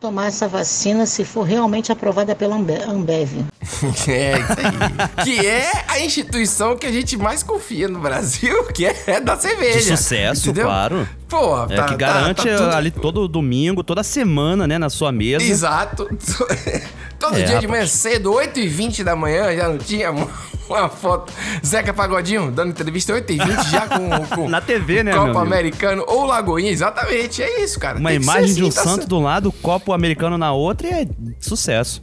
tomar essa vacina se for realmente aprovada pela Ambe- Ambev. É, isso aí. que é a instituição que a gente mais confia no Brasil, que é da cerveja. De sucesso, entendeu? claro. Pô, É tá, que tá- garante tá tudo- ali todo domingo, toda semana, né, na sua mesa. Exato. Todo É, dia de rapaz. manhã cedo, 8h20 da manhã, já não tinha uma, foto. Zeca Pagodinho dando entrevista 8h20 já com, com Na TV, né, amigo? Americano ou Lagoinha, exatamente. É isso, cara. Uma imagem de um assim, tá santo certo. do lado, copo americano na outra e é sucesso.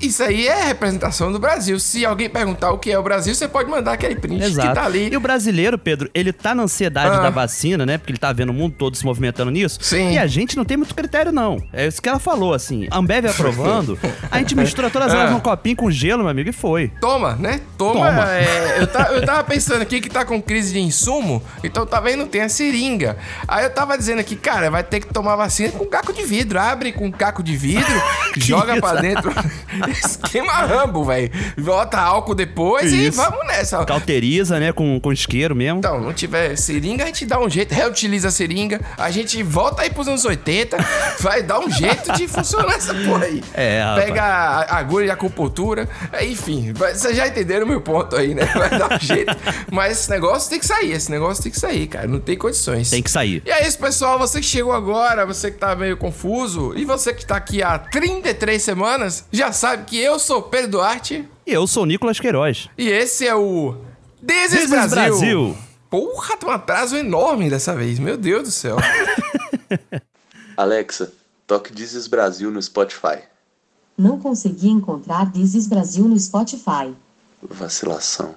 Isso aí é representação do Brasil. Se alguém perguntar o que é o Brasil, você pode mandar aquele print Exato. que tá ali. E o brasileiro, Pedro, ele tá na ansiedade Ah. da vacina, né? Porque ele tá vendo o mundo todo se movimentando nisso. Sim. E a gente não tem muito critério, não. É isso que ela falou, assim. Ambev aprovando, a gente mistura todas elas Ah. num copinho com gelo, meu amigo, e foi. Toma, né? Toma. Toma. é, eu, ta- eu tava pensando aqui que tá com crise de insumo, então tá vendo? Tem a seringa. Aí eu tava dizendo aqui, cara, vai ter que tomar vacina com caco de vidro. Abre com caco de vidro, joga pra isso? dentro. Esquema Rambo, velho. Bota álcool depois e Isso. vamos nessa. Cauteriza, né? Com, com isqueiro mesmo. Então, não tiver seringa, a gente dá um jeito, reutiliza a seringa, a gente volta aí pros anos 80, vai dar um jeito de funcionar essa porra aí. É, rapaz. Pega a agulha de acupuntura, é, enfim, vocês já entenderam o meu ponto aí, né? Vai dar um jeito. Mas esse negócio tem que sair, esse negócio tem que sair, cara, não tem condições. Tem que sair. E é isso, pessoal. Você que chegou agora, você que tá meio confuso, e você que tá aqui há 33 semanas, já sabe que eu sou Pedro Duarte E eu sou o Nicolas Queiroz. e esse é o This is This is Brasil. Brasil. Porra, tem um atraso enorme dessa vez. Meu Deus do céu. Alexa, toque is Brasil no Spotify. Não consegui encontrar is Brasil no Spotify. Vacilação.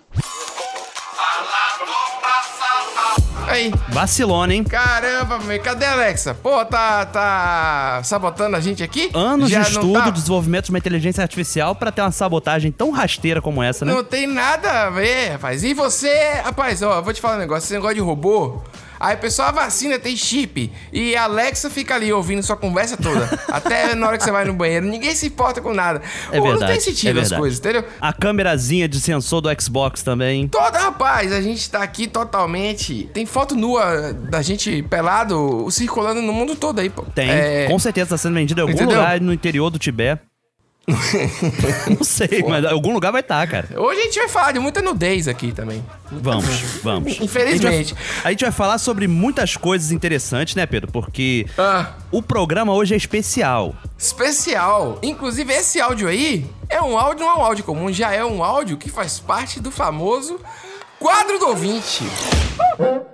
Aí. Vacilona, hein? Caramba, meu. Cadê a Alexa? Pô, tá, tá sabotando a gente aqui? Anos Já de estudo, tá- desenvolvimento de uma inteligência artificial pra ter uma sabotagem tão rasteira como essa, né? Não tem nada a ver, rapaz. E você, rapaz, ó, eu vou te falar um negócio. Esse negócio de robô. Aí, a vacina tem chip. E a Alexa fica ali ouvindo sua conversa toda. até na hora que você vai no banheiro. Ninguém se importa com nada. É Pô, verdade. Não tem é sentido as verdade. coisas, entendeu? A câmerazinha de sensor do Xbox também. Toda, rapaz, a gente tá aqui totalmente. Tem foto nua da gente pelado circulando no mundo todo aí, pô. Tem. É, Com certeza tá sendo vendido em algum Entendeu? lugar no interior do Tibete. não sei, mas em algum lugar vai estar, cara. Hoje a gente vai falar de muita nudez aqui também. Vamos, vamos. Infelizmente. A gente, vai, a gente vai falar sobre muitas coisas interessantes, né, Pedro? Porque Ah, o programa hoje é especial. especial. Inclusive, esse áudio aí é um áudio, não é um áudio comum, já é um áudio que faz parte do famoso quadro do ouvinte.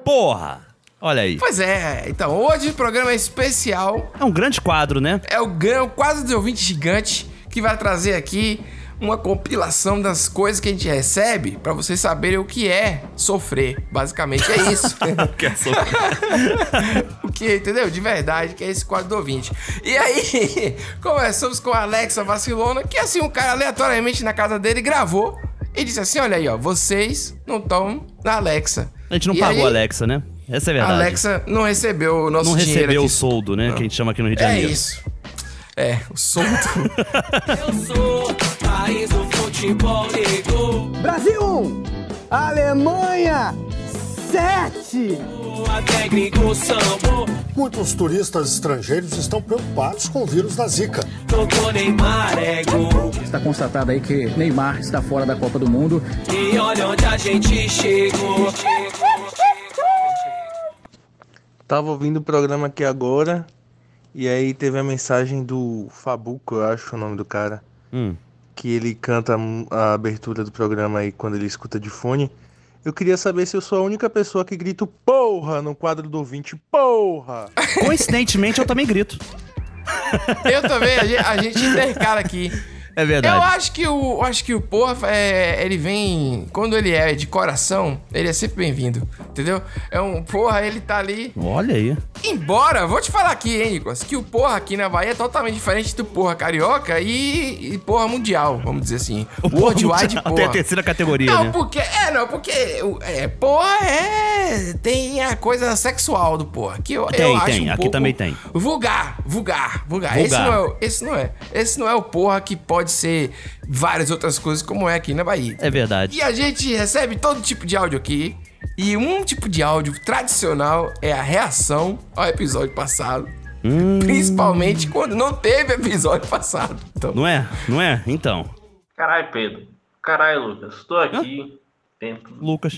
Porra! Olha aí. Pois é, então hoje o programa é especial. É um grande quadro, né? É o, o quadro do ouvinte gigante que vai trazer aqui uma compilação das coisas que a gente recebe pra vocês saberem o que é sofrer. Basicamente é isso. Quer sofrer. o que, entendeu? De verdade, que é esse quadro do ouvinte. E aí, começamos com a Alexa Vacilona, que assim, um cara aleatoriamente na casa dele gravou e disse assim: olha aí, ó, vocês não estão na Alexa. A gente não E pagou aí, a Alexa, né? Essa é a A verdade. Alexa não recebeu o nosso não dinheiro recebeu aqui. o soldo, né? Que a gente chama aqui no Rio de É Janeiro. isso. É, o soldo. Eu sou país do futebol negro. Brasil 1, Alemanha 7. Até gringo sambo. Muitos turistas estrangeiros estão preocupados com o vírus da Zika. É gol. Está constatado aí que Neymar está fora da Copa do Mundo. E olha onde a gente chegou. Tava ouvindo o programa aqui agora e aí teve a mensagem do Fabuco, eu acho o nome do cara, Hum. que ele canta a abertura do programa aí quando ele escuta de fone. Eu queria saber se eu sou a única pessoa que grita porra no quadro do ouvinte, porra! Coincidentemente, eu também grito. Eu também, a gente, a gente intercala aqui. É verdade. Eu acho que o, acho que o porra, é, ele vem. Quando ele é de coração, ele é sempre bem-vindo. Entendeu? É um porra, ele tá ali. Olha aí. Embora, vou te falar aqui, hein, Nicolas, que o porra aqui na Bahia é totalmente diferente do porra carioca e, e porra mundial, vamos dizer assim. O Worldwide porra. tem a terceira categoria, Não, né? porque. É, não, porque. É, porra é. Tem a coisa sexual do porra. Que eu, Tem, eu acho tem, um aqui também tem. Vulgar, vulgar, vulgar. Vulgar. Esse não, é, esse não é. Esse não é o porra que pode ser várias outras coisas, como é aqui na Bahia. É verdade. E a gente recebe todo tipo de áudio aqui. E um tipo de áudio tradicional é a reação ao episódio passado. Hum. Principalmente quando não teve episódio passado. Então, Não é? Não é? Então. Caralho, Pedro. Caralho, Lucas. Tô aqui dentro Lucas.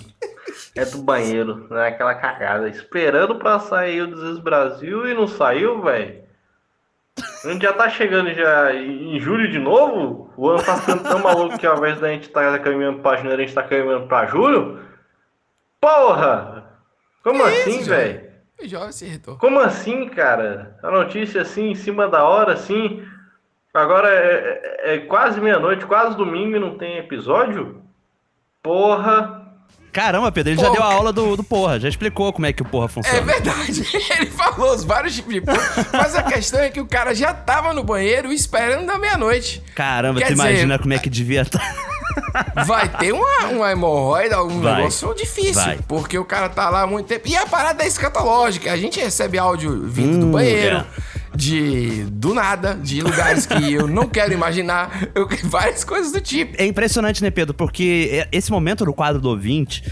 é do banheiro, naquela cagada, esperando pra sair o Desis Brasil e não saiu, velho. A gente já tá chegando já em julho de novo? O ano tá ficando tão maluco que ao invés da gente tá caminhando pra janeiro, a gente tá caminhando pra julho? Porra! Como Que assim, velho? Como assim, cara? A notícia assim, em cima da hora, assim. Agora é, é- é quase meia-noite, quase domingo e não tem episódio? Porra! Caramba, Pedro, ele já Pô, deu a aula do, do porra, já explicou como é que o porra É funciona. verdade, ele falou os vários tipos de porra, mas a questão é que o cara já tava no banheiro esperando da meia-noite. Caramba, Quer tu dizer- imagina como é que devia estar. Vai ter uma, uma hemorroida, algum Vai. negócio difícil. Vai. Porque o cara tá lá há muito tempo. E a parada é escatológica. A gente recebe áudio vindo do Hum, banheiro. é. De. Do nada, de lugares que eu não quero imaginar. Eu, várias coisas do tipo. É impressionante, né, Pedro? Porque é- esse momento no quadro do ouvinte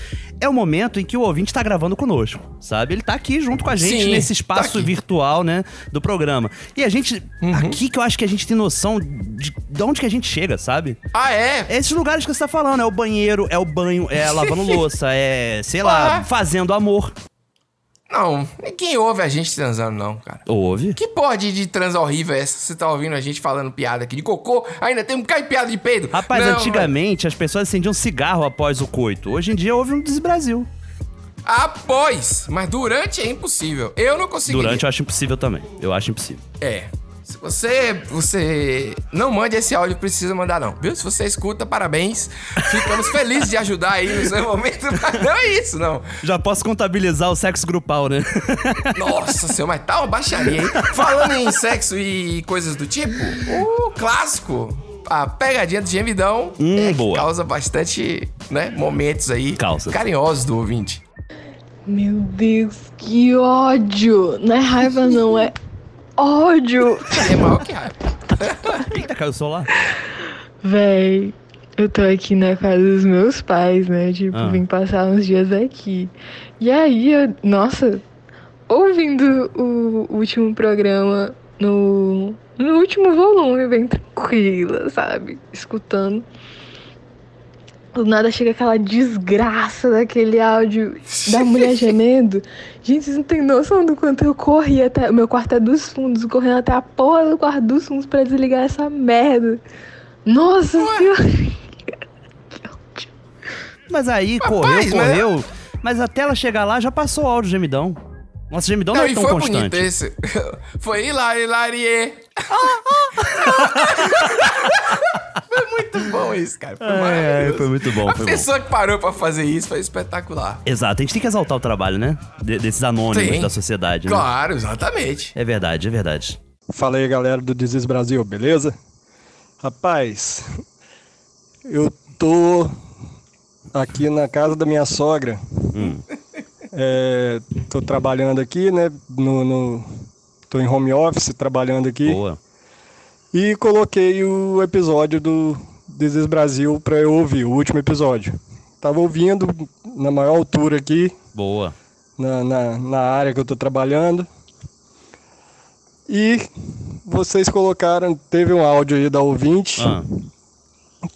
é o momento em que o ouvinte tá gravando conosco, sabe? Ele tá aqui junto com a gente Sim, nesse tá espaço aqui. virtual, né, do programa. E a gente, Uhum. aqui que eu acho que a gente tem noção de, de onde que a gente chega, sabe? Ah, é? É esses lugares que você tá falando, é o banheiro, é o banho, é lavando louça, é, sei lá, Ah. fazendo amor. Não, ninguém ouve a gente transando, não, cara. Ouve? Que pode de trans horrível é essa? Você tá ouvindo a gente falando piada aqui de cocô? Ainda tem um bocado de piada de peido. Rapaz, Não, antigamente as pessoas acendiam cigarro após o coito. Hoje em dia houve um desbrasil. Após, mas durante é impossível. Eu não consegui. Durante eu acho impossível também. Eu acho impossível. É. Se você, você não mande esse áudio, precisa mandar não, viu? Se você escuta, parabéns. Ficamos felizes de ajudar aí no seu momento. Mas não é isso, não. Já posso contabilizar o sexo grupal, né? Nossa senhora, mas tá uma baixaria, hein? Falando em sexo e coisas do tipo, o clássico, a pegadinha do gemidão, Hum, é, boa. causa bastante, né, momentos aí Causa. carinhosos do ouvinte. Meu Deus, que ódio! Não é raiva, não, é ódio! É maior que raiva. Eita, caiu o celular. Véi, eu tô aqui na casa dos meus pais, né? Tipo, Ah. vim passar uns dias aqui. E aí, eu, nossa, ouvindo o último programa no, no último volume, bem tranquila, sabe? Escutando. Do nada chega aquela desgraça daquele áudio da mulher gemendo. Gente, vocês não têm noção do quanto eu corri até. O meu quarto é dos fundos, correndo até a porra do quarto dos fundos pra desligar essa merda. Nossa senhora! Mas aí, Rapaz, correu, mas- correu. Mas até ela chegar lá, já passou o áudio gemidão. Nossa, gemidão não, Não, é tão foi constante. bonito esse. Foi hilari, hilarie. foi muito bom isso, cara. Foi É, maravilhoso. foi muito bom, A foi bom. pessoa que parou pra fazer isso foi espetacular. Exato, a gente tem que exaltar o trabalho, né? De- desses anônimos Sim. da sociedade, né? Claro, exatamente. É verdade, é verdade. Fala aí, galera do Desis Brasil, beleza? Rapaz, eu tô aqui na casa da minha sogra. Hum. É, tô trabalhando aqui, né? No, no- tô em home office trabalhando aqui. Boa. E coloquei o episódio do Desis Brasil pra eu ouvir, o último episódio. Tava ouvindo na maior altura aqui, Boa. na, na, na área que eu tô trabalhando. E vocês colocaram, teve um áudio aí da ouvinte Ah.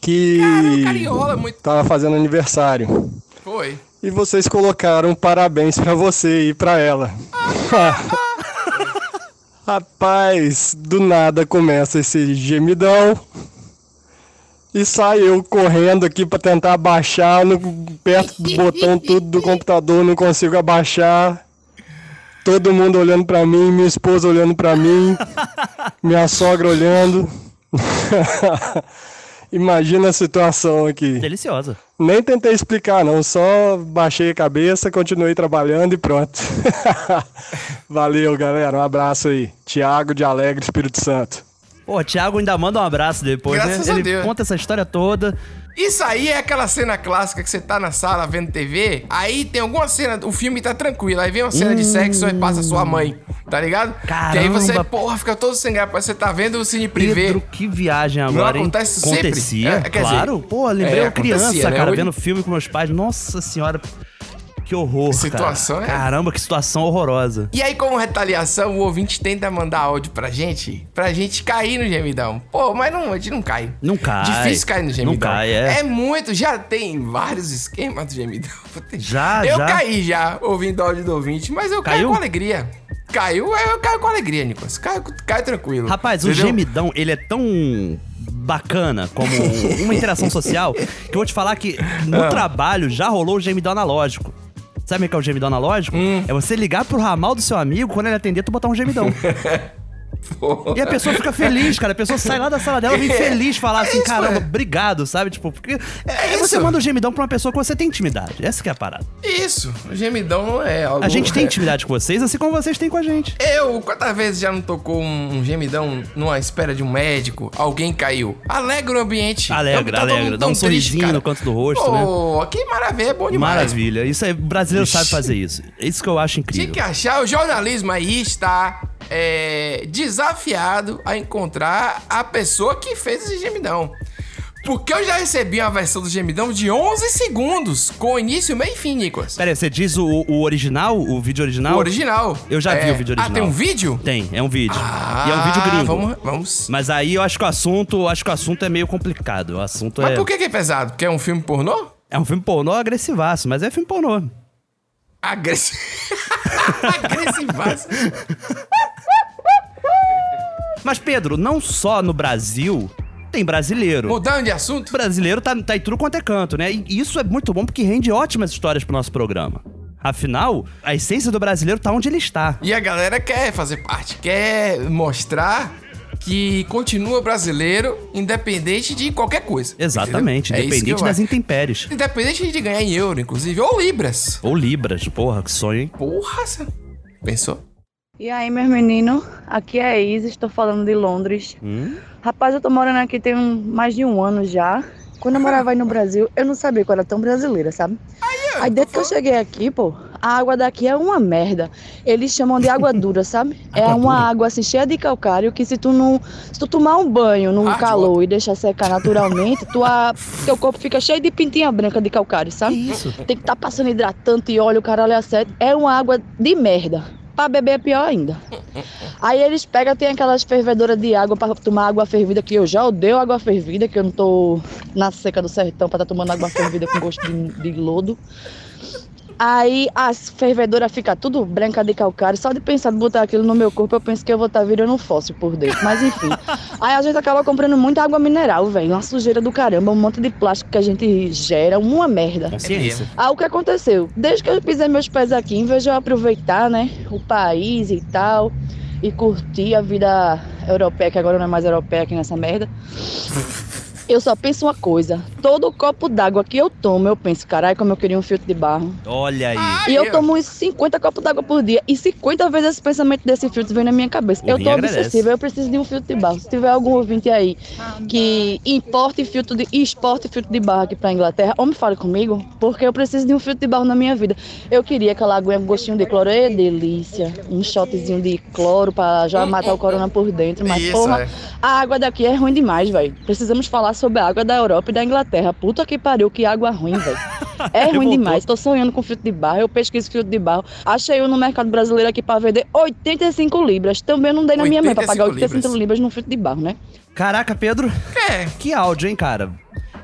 que cara enrola muito. tava fazendo aniversário. Foi. E vocês colocaram parabéns pra você e pra ela. Rapaz, do nada começa esse gemidão. E sai eu correndo aqui pra tentar abaixar, no, perto do botão tudo do computador, não consigo abaixar. Todo mundo olhando pra mim, minha esposa olhando pra mim, minha sogra olhando. Imagina a situação aqui. Deliciosa. Nem tentei explicar, não. Só baixei a cabeça, continuei trabalhando e pronto. Valeu, galera. Um abraço aí. Tiago de Alegre, Espírito Santo. Pô, o Thiago ainda manda um abraço depois, Graças né? a Ele Deus. conta essa história toda. Isso aí é aquela cena clássica que você tá na sala vendo TV, aí tem alguma cena, o filme tá tranquilo, aí vem uma cena de sexo e passa sua mãe, tá ligado? Caramba. E aí você, porra, fica todo sem graça, que você tá vendo o Cine Privé. Pedro, que viagem agora, hein? acontece sempre? Acontecia, É, quer dizer, claro. Pô, lembrei é, eu criança, né? cara, Hoje- vendo filme com meus pais. Nossa senhora. Que horror, Situação, cara. né? Caramba, que situação horrorosa. E aí, como retaliação, o ouvinte tenta mandar áudio pra gente, pra gente cair no gemidão. Pô, mas não, a gente não cai. Não cai. Difícil cair no gemidão. Não cai, é. muito, já tem vários esquemas do gemidão. Já, eu já. caí já, ouvindo áudio do ouvinte, mas eu caio com alegria. Caiu, eu caio com alegria, Nicolas. Caio, caio tranquilo. Rapaz, o Entendeu? gemidão, ele é tão bacana como uma interação social que eu vou te falar que no Ah. trabalho já rolou o gemidão analógico. Sabe o que é o gemidão analógico? Hum. É você ligar pro ramal do seu amigo, quando ele atender, tu botar um gemidão. E a pessoa fica feliz, cara. A pessoa sai lá da sala dela e vem feliz falar assim, isso, caramba, é. obrigado, sabe? Tipo, porque é, É você manda um gemidão pra uma pessoa que você tem intimidade. Essa que é a parada. Isso, o gemidão não é algo... A gente tem intimidade com vocês, assim como vocês têm com a gente. Eu, quantas vezes já não tocou um, gemidão numa espera de um médico? Alguém caiu. Alegra o ambiente. Alegra, Tá alegra. Dá um triste, sorrisinho cara. no canto do rosto, né? Pô, que maravilha, é bom demais. Maravilha. Isso o brasileiro Ixi. sabe fazer isso. É isso que eu acho Tinha incrível. que achar, o jornalismo aí está é, desafiado a encontrar a pessoa que fez esse gemidão. Porque eu já recebi uma versão do gemidão de 11 segundos, com início, meio e fim, Nicolas. Pera aí, você diz o, o original, o vídeo original? O original. Eu já vi É. o vídeo Ah, original. tem um vídeo? Tem, é um vídeo. Ah, e é um vídeo gringo. Vamos, vamos. Mas aí eu acho que o assunto, acho que o assunto é meio complicado. O assunto Mas é por que, que é pesado? Porque é um filme pornô? é um filme pornô agressivaço, mas é filme pornô. Agressi... Agressivaço. Mas Pedro, não só no Brasil tem brasileiro. Mudando de assunto? brasileiro tá, tá em tudo quanto é canto, né? E isso é muito bom porque rende ótimas histórias pro nosso programa. Afinal, a essência do brasileiro tá onde ele está. E a galera quer fazer parte, quer mostrar que continua brasileiro, independente de qualquer coisa. Exatamente, entendeu? É independente eu das intempéries. Independente de ganhar em euro, inclusive, ou libras. Ou libras, porra, que sonho, hein? Porra, você pensou? E aí, meus meninos, aqui é a Isa, estou falando de Londres. Hum? Rapaz, eu tô morando aqui tem um- mais de um ano já. Quando eu morava aí no Brasil, eu não sabia que eu era tão brasileira, sabe? Aí desde que eu cheguei aqui, pô, a água daqui é uma merda. Eles chamam de água dura, sabe? é uma água assim cheia de calcário que se tu não, se tu tomar um banho no Ah, calor e deixar secar naturalmente, tua, teu corpo fica cheio de pintinha branca de calcário, sabe? Isso. Tem que estar passando hidratante e óleo, caralho, é sete. É uma água de merda. Pra beber é pior ainda. Aí eles pegam, tem aquelas fervedoras de água pra tomar água fervida, que eu já odeio água fervida, que eu não tô na seca do sertão pra estar tomando água fervida com gosto de, de lodo. Aí as fervedoras ficam tudo branca de calcário. Só de pensar de botar aquilo no meu corpo, eu penso que eu vou estar virando um fóssil por dentro. Mas enfim. Aí a gente acaba comprando muita água mineral, velho. Uma sujeira do caramba, um monte de plástico que a gente gera, uma merda. Consciência. Ah, o que aconteceu? Desde que eu pisei meus pés aqui, em vez de eu aproveitar, né, o país e tal, e curtir a vida europeia, que agora não é mais europeia aqui nessa merda, eu só penso uma coisa. Todo copo d'água que eu tomo, eu penso, caralho, como eu queria um filtro de barro. Olha aí. E eu tomo uns 50 copos d'água por dia. E 50 vezes esse pensamento desse filtro vem na minha cabeça. O eu tô agradece. obsessiva, eu preciso de um filtro de barro. Se tiver algum ouvinte aí que importe filtro de, e exporte filtro de barro aqui pra Inglaterra, ou me fale comigo, porque eu preciso de um filtro de barro na minha vida. Eu queria aquela aguinha com gostinho de cloro, é delícia. Um shotzinho de cloro pra já matar o corona por dentro. Mas, Isso, porra, é. a água daqui é ruim demais, velho. Precisamos falar sobre a água da Europa e da Inglaterra. Puta que pariu, que água ruim, velho. É ruim demais. Tô sonhando com filtro de barro. Eu pesquiso filtro de barro. Achei um no mercado brasileiro aqui pra vender 85 libras. Também não dei na minha mãe pra pagar 85 85 libras num filtro de barro, né? Caraca, Pedro. É. Que áudio, hein, cara?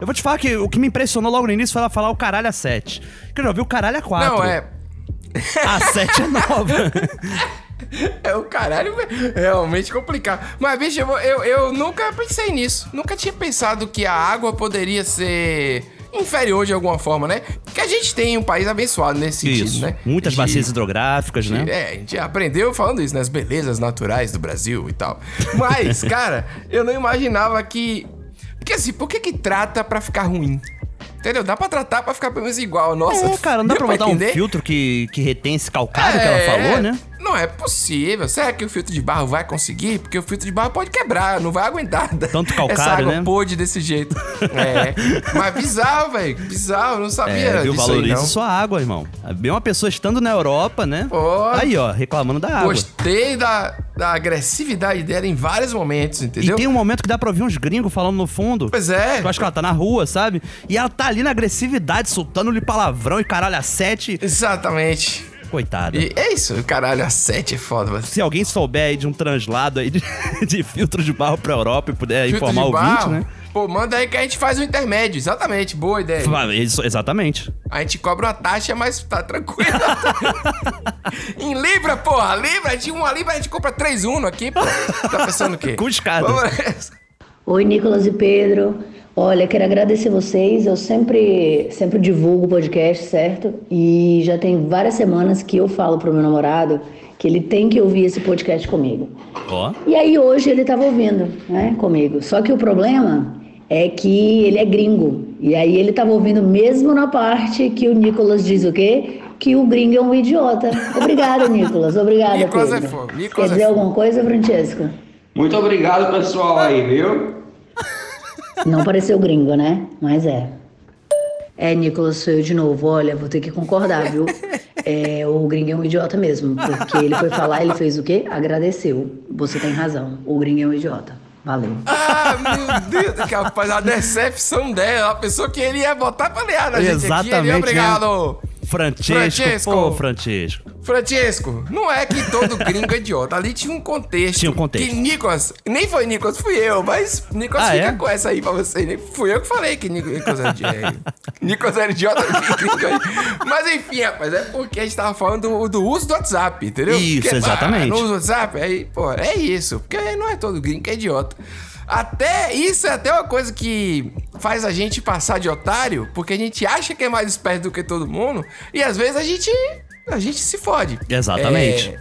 Eu vou te falar que o que me impressionou logo no início foi ela falar o caralho a 7. Que eu já ouvi o caralho a 4. Não, é. A 7 é nova. É o caralho realmente complicado. Mas, bicho, eu, eu, eu nunca pensei nisso. Nunca tinha pensado que a água poderia ser inferior de alguma forma, né? Porque a gente tem um país abençoado nesse sentido, Isso. né? Muitas bacias hidrográficas, né? É, a gente aprendeu falando isso, nas belezas naturais do Brasil e tal. Mas, cara, eu não imaginava que. Porque assim, por que que trata pra ficar ruim? Entendeu? Dá pra tratar pra ficar pelo menos igual. Nossa, É, cara, não dá pra botar um filtro que, que retém esse calcário que É, ela falou, né? Não é possível. Será que o filtro de barro vai conseguir? Porque o filtro de barro pode quebrar, não vai aguentar. Tanto Essa calcário, água né? pode desse jeito. É. Mas bizarro, velho. Bizarro, não sabia É, viu? disso aí, Valorize não. sua água, irmão. Bem uma pessoa estando na Europa, né? Pô. Aí, ó, reclamando da água. Gostei da, da agressividade dela em vários momentos, entendeu? E tem um momento que dá pra ouvir uns gringos falando no fundo. Pois é. Eu acho que ela tá na rua, sabe? E ela tá ali na agressividade, soltando-lhe palavrão e caralho a sete. Exatamente. Coitada. E é isso, caralho, a 7 é foda, mas... Se alguém souber aí de um translado aí de, de filtro de barro pra Europa e puder Filtro informar o ouvinte, né? Pô, manda aí que a gente faz um intermédio. Exatamente, boa ideia. Isso, exatamente. A gente cobra uma taxa, mas tá tranquilo. em Libra, porra. Libra, gente, uma Libra a gente compra 3 Uno aqui, pô. Tá pensando o quê? Nessa. Oi, Nicolas e Pedro. Olha, quero agradecer vocês. Eu sempre, sempre divulgo o podcast, certo? E já tem várias semanas que eu falo pro meu namorado que ele tem que ouvir esse podcast comigo. Ó. E aí hoje ele tava ouvindo, né, comigo. Só que o problema é que ele é gringo. E aí ele tava ouvindo mesmo na parte que o Nicolas diz o quê? Que o gringo é um idiota. Obrigada, Nicolas. Obrigada, Nicolas é Pedro. foda, Quer Nicolas é dizer foda. alguma coisa, Francesco? Muito obrigado, pessoal aí, viu? Não pareceu gringo, né? Mas é. É, Nicolas, sou eu de novo. Olha, vou ter que concordar, viu? É, o gringo é um idiota mesmo. Porque ele foi falar, ele fez o quê? Agradeceu. Você tem razão. O gringo é um idiota. Valeu. Ah, meu Deus, rapaz, a decepção dela. A pessoa que ele ia botar pra aliar na gente aqui. Ele, Exatamente, obrigado. Francesco, Francesco. pô, Francesco. Francesco, não é que todo gringo é idiota. Ali tinha um contexto. Tinha um contexto. Que Nicolas, nem foi Nicolas, fui eu, mas Nicolas Ah, fica é? com essa aí pra você. Nem fui eu que falei que Nico- Nicolas era idiota. Nicolas era idiota. mas enfim, rapaz, é porque a gente tava falando do, do uso do WhatsApp, entendeu? Isso, Porque, pá, exatamente. No uso do WhatsApp, aí, pô, é isso. Porque não é todo gringo que é idiota. Até isso é até uma coisa que faz a gente passar de otário, porque a gente acha que é mais esperto do que todo mundo, e às vezes a gente a gente se fode. Exatamente. É,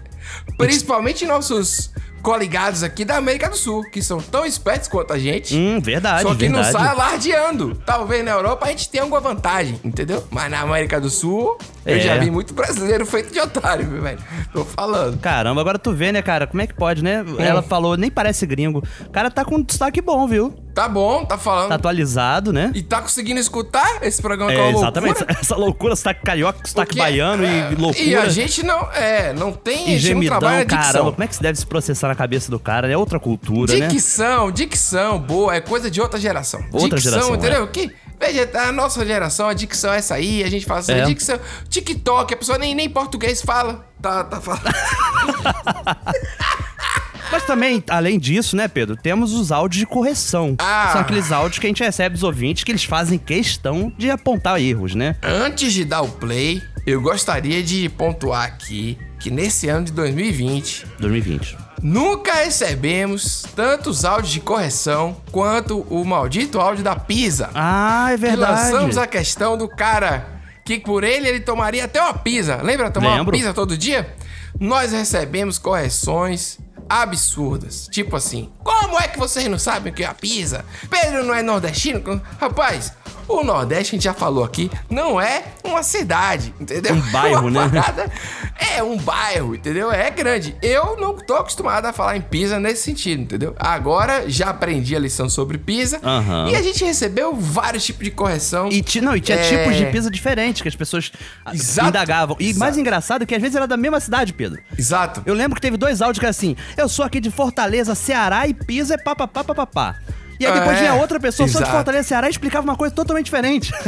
principalmente nossos coligados aqui da América do Sul, que são tão espertos quanto a gente. Hum, verdade, Só que verdade. não sai alardeando. Talvez na Europa a gente tenha alguma vantagem, entendeu? Mas na América do Sul, eu É. já vi muito brasileiro feito de otário, meu velho. Tô falando. Caramba, agora tu vê, né, cara? Como é que pode, né? Ela falou, nem parece gringo. O cara tá com um destaque bom, viu? Tá bom, tá falando. Tá atualizado, né? E tá conseguindo escutar esse programa com É, a exatamente. loucura? Essa, essa loucura, sotaque carioca, sotaque Porque- baiano é, e loucura. E a gente não, é, não tem, a E gente não gemidão, dicção. caramba, como é que se deve se processar na cabeça do cara? É outra cultura, né? Dicção, dicção, boa, é coisa de outra geração. Outra dicção, geração, entendeu? Que, veja, a nossa geração, a dicção é essa aí, a gente fala assim, É. dicção. TikTok, a pessoa nem, nem português fala. Tá, tá falando. Mas também, além disso, né, Pedro, temos os áudios de correção. Ah. São aqueles áudios que a gente recebe dos ouvintes que eles fazem questão de apontar erros, né? Antes de dar o play, eu gostaria de pontuar aqui que nesse ano de 2020, 2020. Nunca recebemos tantos áudios de correção quanto o maldito áudio da Pisa. Ah, é verdade. lançamos a questão do cara que por ele ele tomaria até uma pizza. Lembra tomar uma Lembro. pizza todo dia? Nós recebemos correções absurdas. Tipo assim, como é que vocês não sabem o que é a pizza? Pedro não é nordestino? Rapaz, o Nordeste, a gente já falou aqui, não é uma cidade, entendeu? Um bairro, né? É um bairro, entendeu? É grande. Eu não tô acostumado a falar em pizza nesse sentido, entendeu? Agora já aprendi a lição sobre pizza Aham. e a gente recebeu vários tipos de correção. E, ti- não, e tinha É. tipos de pizza diferentes que as pessoas ah, Exato. indagavam. E mais engraçado é que às vezes era da mesma cidade, Pedro. Exato. Eu lembro que teve dois áudios que era assim: eu sou aqui de Fortaleza, Ceará e pizza é papapá, papapá. E aí depois É, vinha outra pessoa, sou de exato. Fortaleza, Ceará e explicava uma coisa totalmente diferente.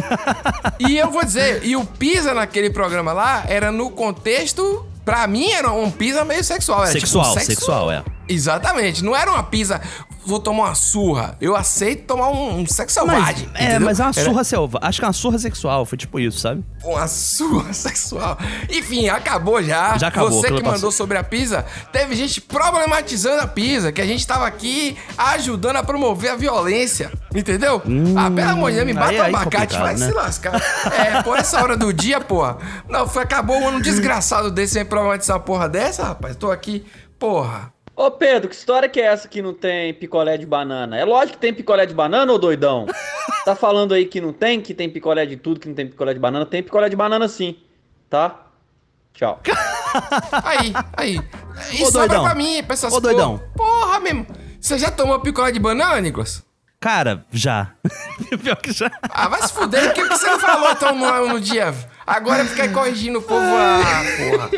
E eu vou dizer, e o pizza naquele programa lá era no contexto. Pra mim era um pizza meio sexual. Era Sexual, tipo, sexo- sexual, é. Exatamente. Não era uma pizza, vou tomar uma surra. Eu aceito tomar um, um sexo selvagem. Mas, é, mas é uma Era surra selva. Acho que é uma surra sexual, foi tipo isso, sabe? Uma surra sexual. Enfim, acabou já. Já acabou, Você que mandou sobre a pizza, teve gente problematizando a pizza, que a gente tava aqui ajudando a promover a violência. Entendeu? ah, pelo amor de Deus, me bata aí- o aí abacate, vai né? se lascar. É, por essa hora do dia, porra. Não, foi, acabou um ano desgraçado desse sem problematizar uma porra dessa, rapaz. Tô aqui, porra. Ô Pedro, que história que é essa que não tem picolé de banana? É lógico que tem picolé de banana, ô doidão. Tá falando aí que não tem, que tem picolé de tudo, que não tem picolé de banana. Tem picolé de banana sim, tá? Tchau. Aí, aí. Ô, Isso sobra doidão. pra mim, pra essas Ô, doidão. porra. Mesmo. Você já tomou picolé de banana, Nicolas? Cara, já. Pior que já. Ah, vai se fuder, por que que você não falou então no, no dia? Agora ficar corrigindo o povo, ah, porra.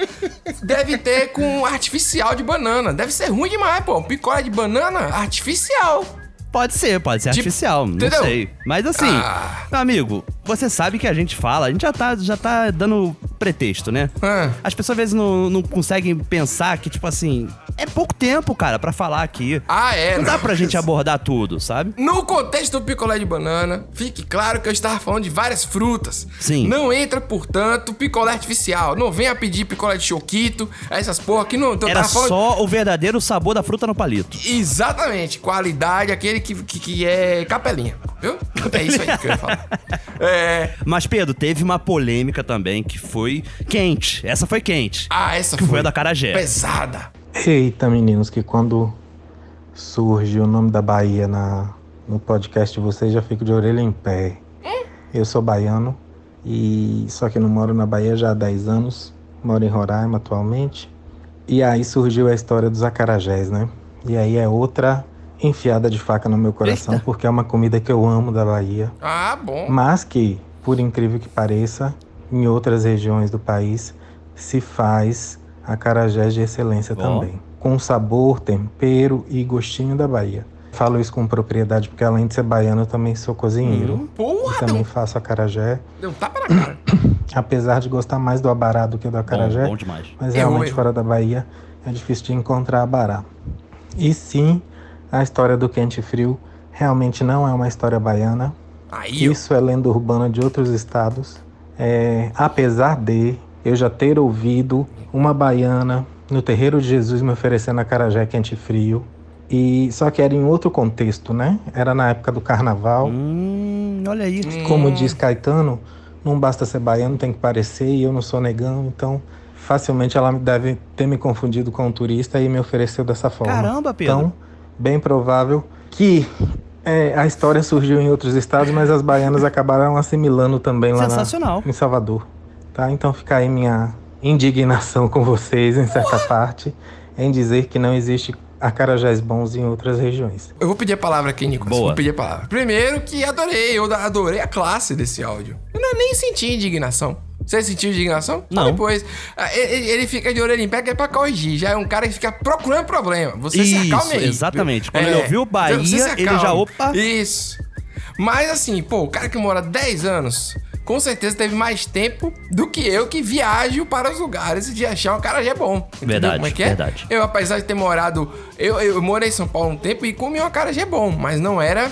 Deve ter com artificial de banana. Deve ser ruim demais, pô. Picolé de banana artificial. Pode ser, pode ser artificial, não entendeu? sei. Mas assim, Ah. meu amigo, você sabe que a gente fala, a gente já tá, já tá dando pretexto, né? Ah. As pessoas às vezes não, não conseguem pensar que, tipo assim, é pouco tempo, cara, pra falar aqui. Ah, é? Não dá pra gente abordar tudo, sabe? No contexto do picolé de banana, fique claro que eu estava falando de várias frutas. Sim. Não entra, portanto, picolé artificial. Não venha pedir picolé de choquito, essas porra que não. eu Era só o verdadeiro sabor da fruta no palito. Exatamente, qualidade, aquele que, que, que é capelinha, viu? É isso aí que eu ia falar. É. Mas, Pedro, teve uma polêmica também que foi quente. Essa foi quente. Ah, essa que foi foi a da Carajé. Pesada. Eita, meninos, que quando surge o nome da Bahia na, no podcast de vocês, já fico de orelha em pé. Eu sou baiano e só que não moro na Bahia já há 10 anos, moro em Roraima atualmente. E aí surgiu a história dos acarajés, né? E aí é outra enfiada de faca no meu coração, porque é uma comida que eu amo da Bahia. Ah, bom. Mas que, por incrível que pareça, em outras regiões do país se faz acarajés de excelência também. Com sabor, tempero e gostinho da Bahia. Falo isso com propriedade porque além de ser baiano, eu também sou cozinheiro. Porra, e também faço acarajé. Deu um tapa na cara. Apesar de gostar mais do abará do que do acarajé. bom demais. Mas realmente fora da Bahia é difícil de encontrar abará. E sim, a história do quente frio realmente não é uma história baiana. Aí. Isso é lenda urbana de outros estados. É, apesar de eu já ter ouvido uma baiana no terreiro de Jesus me oferecendo acarajé quente e frio. E só que era em outro contexto, né? Era na época do carnaval. Hum, olha aí. Como diz Caetano, não basta ser baiano, tem que parecer, e eu não sou negão, então facilmente ela deve ter me confundido com um turista e me ofereceu dessa forma. Caramba, Pedro. Então, bem provável que é, a história surgiu em outros estados, mas as baianas acabaram assimilando também lá na- em Salvador. Tá? Então fica aí minha indignação com vocês, em certa parte, em dizer que não existe acarajés bons em outras regiões. Eu vou pedir a palavra aqui, Nicolas. Boa. Vou pedir a palavra. Primeiro que adorei, eu adorei a classe desse áudio. Eu não, nem senti indignação. Você sentiu indignação? Só Não. depois. Ah, Ele, ele fica de orelha em pé que é pra corrigir. Já é um cara que fica procurando problema. Você se Isso, acalme aí. exatamente. viu? Quando ele ouviu Bahia, você se ele já, opa. Isso. Mas assim, pô, o cara que mora 10 anos, com certeza teve mais tempo do que eu que viajo para os lugares de achar um cara já é bom. Verdade, como é que é? verdade. Eu, apesar de ter morado. Eu, eu morei em São Paulo um tempo e comi uma cara já é bom, mas não era.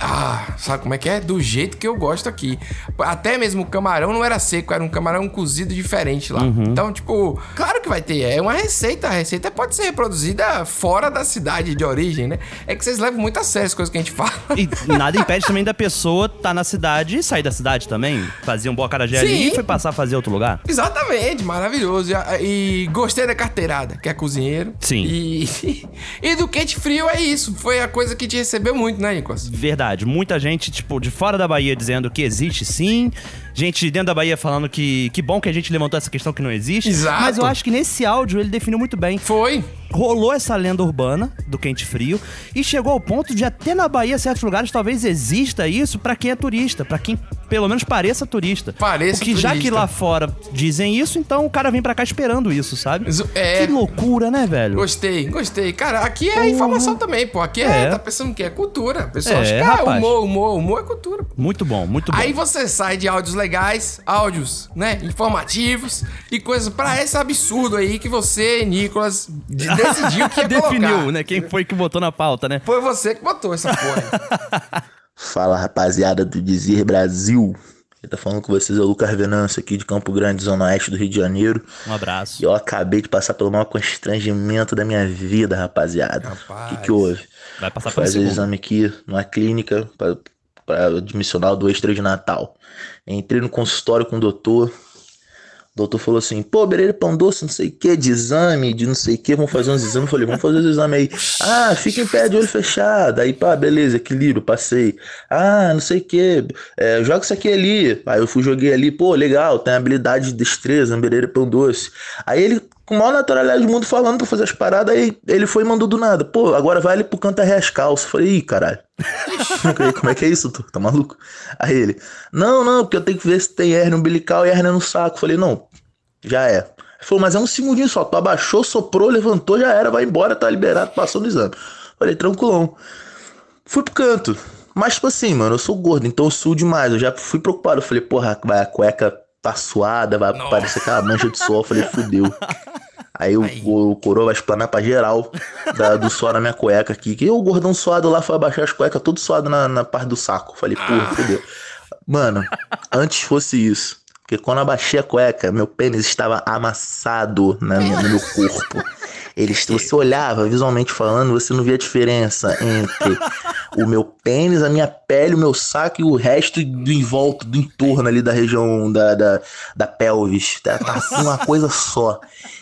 Ah, sabe como é que é? Do jeito que eu gosto aqui. Até mesmo o camarão não era seco, era um camarão cozido diferente lá. Uhum. Então, tipo, claro que vai ter. É uma receita. A receita pode ser reproduzida fora da cidade de origem, né? É que vocês levam muito a sério as coisas que a gente fala. E nada impede também da pessoa estar na cidade e sair da cidade também. Fazer um bom acarajé ali e foi passar a fazer outro lugar. Exatamente, maravilhoso. E, e gostei da carteirada, que é cozinheiro. Sim. E, e do quente frio é isso. Foi a coisa que te recebeu muito, né, Nicolas? Verdade. Muita gente, tipo, de fora da Bahia dizendo que existe sim. Gente de dentro da Bahia falando que que bom que a gente levantou essa questão que não existe. Exato. Mas eu acho que nesse áudio ele definiu muito bem. Foi. Rolou essa lenda urbana do quente frio e chegou ao ponto de até na Bahia, certos lugares, talvez exista isso pra quem é turista, pra quem pelo menos pareça turista. Pareça Porque já que turista. lá fora dizem isso, então o cara vem pra cá esperando isso, sabe? É. Que loucura, né, velho? Gostei, gostei. Cara, aqui é informação também, pô. Aqui é, É. tá pensando que é cultura. O pessoal É, acha que ah, rapaz. humor, humor, humor é cultura. Muito bom, muito bom. Aí você sai de áudios legais, áudios, né, informativos e coisas pra esse absurdo aí que você, Nicolas, de- decidiu que ia Definiu, colocar. né? Quem foi que botou na pauta, né? Foi você que botou essa porra. Fala rapaziada do Dizer Brasil. Quem tá falando com vocês é o Lucas Venâncio aqui de Campo Grande, Zona Oeste do Rio de Janeiro. Um abraço. E eu acabei de passar pelo maior constrangimento da minha vida, rapaziada. O que, que houve? Vai passar Fui pelo fazer segundo. exame aqui numa clínica para admissional do extra de Natal. Entrei no consultório com o doutor. O doutor falou assim: pô, Bereira Pão Doce, não sei o que, de exame, de não sei o que, vamos fazer uns exames. Eu falei: vamos fazer os exames aí. Ah, fica em pé de olho fechado. Aí, pá, beleza, equilíbrio, passei. Ah, não sei o que, é, joga isso aqui ali. Aí eu fui, joguei ali, pô, legal, tem habilidade de destreza, Bereira Pão Doce. Aí ele com a maior naturalidade do mundo falando pra fazer as paradas, aí ele foi e mandou do nada. Pô, agora vai ali pro canto arrear as calças. Falei, ih, caralho. Como é que é isso, tu? Tá maluco? Aí ele, não, não, porque eu tenho que ver se tem hernia umbilical e hernia no saco. Falei, não, já é. Ele falou, mas é um segundinho só. Tu abaixou, soprou, levantou, já era, vai embora, tá liberado, passou no exame. Falei, tranquilão. Fui pro canto. Mas, tipo assim, mano, eu sou gordo, então eu suo demais. Eu já fui preocupado. Eu falei, porra, vai, a cueca tá suada, vai parecer aquela mancha de suor. Eu falei, fudeu. Aí o, o, o coroa vai explanar pra geral da- do suor na minha cueca aqui. Que o gordão suado lá foi abaixar as cuecas, todo suado na, na parte do saco. Falei, porra, fudeu. Mano, antes fosse isso. Porque quando abaixei a cueca, meu pênis estava amassado na no meu corpo. Eles, você olhava visualmente falando, você não via a diferença entre o meu pênis, a minha pele, o meu saco e o resto do em volta, do entorno ali da região da, da, da pelvis. Tá, tá assim uma coisa só.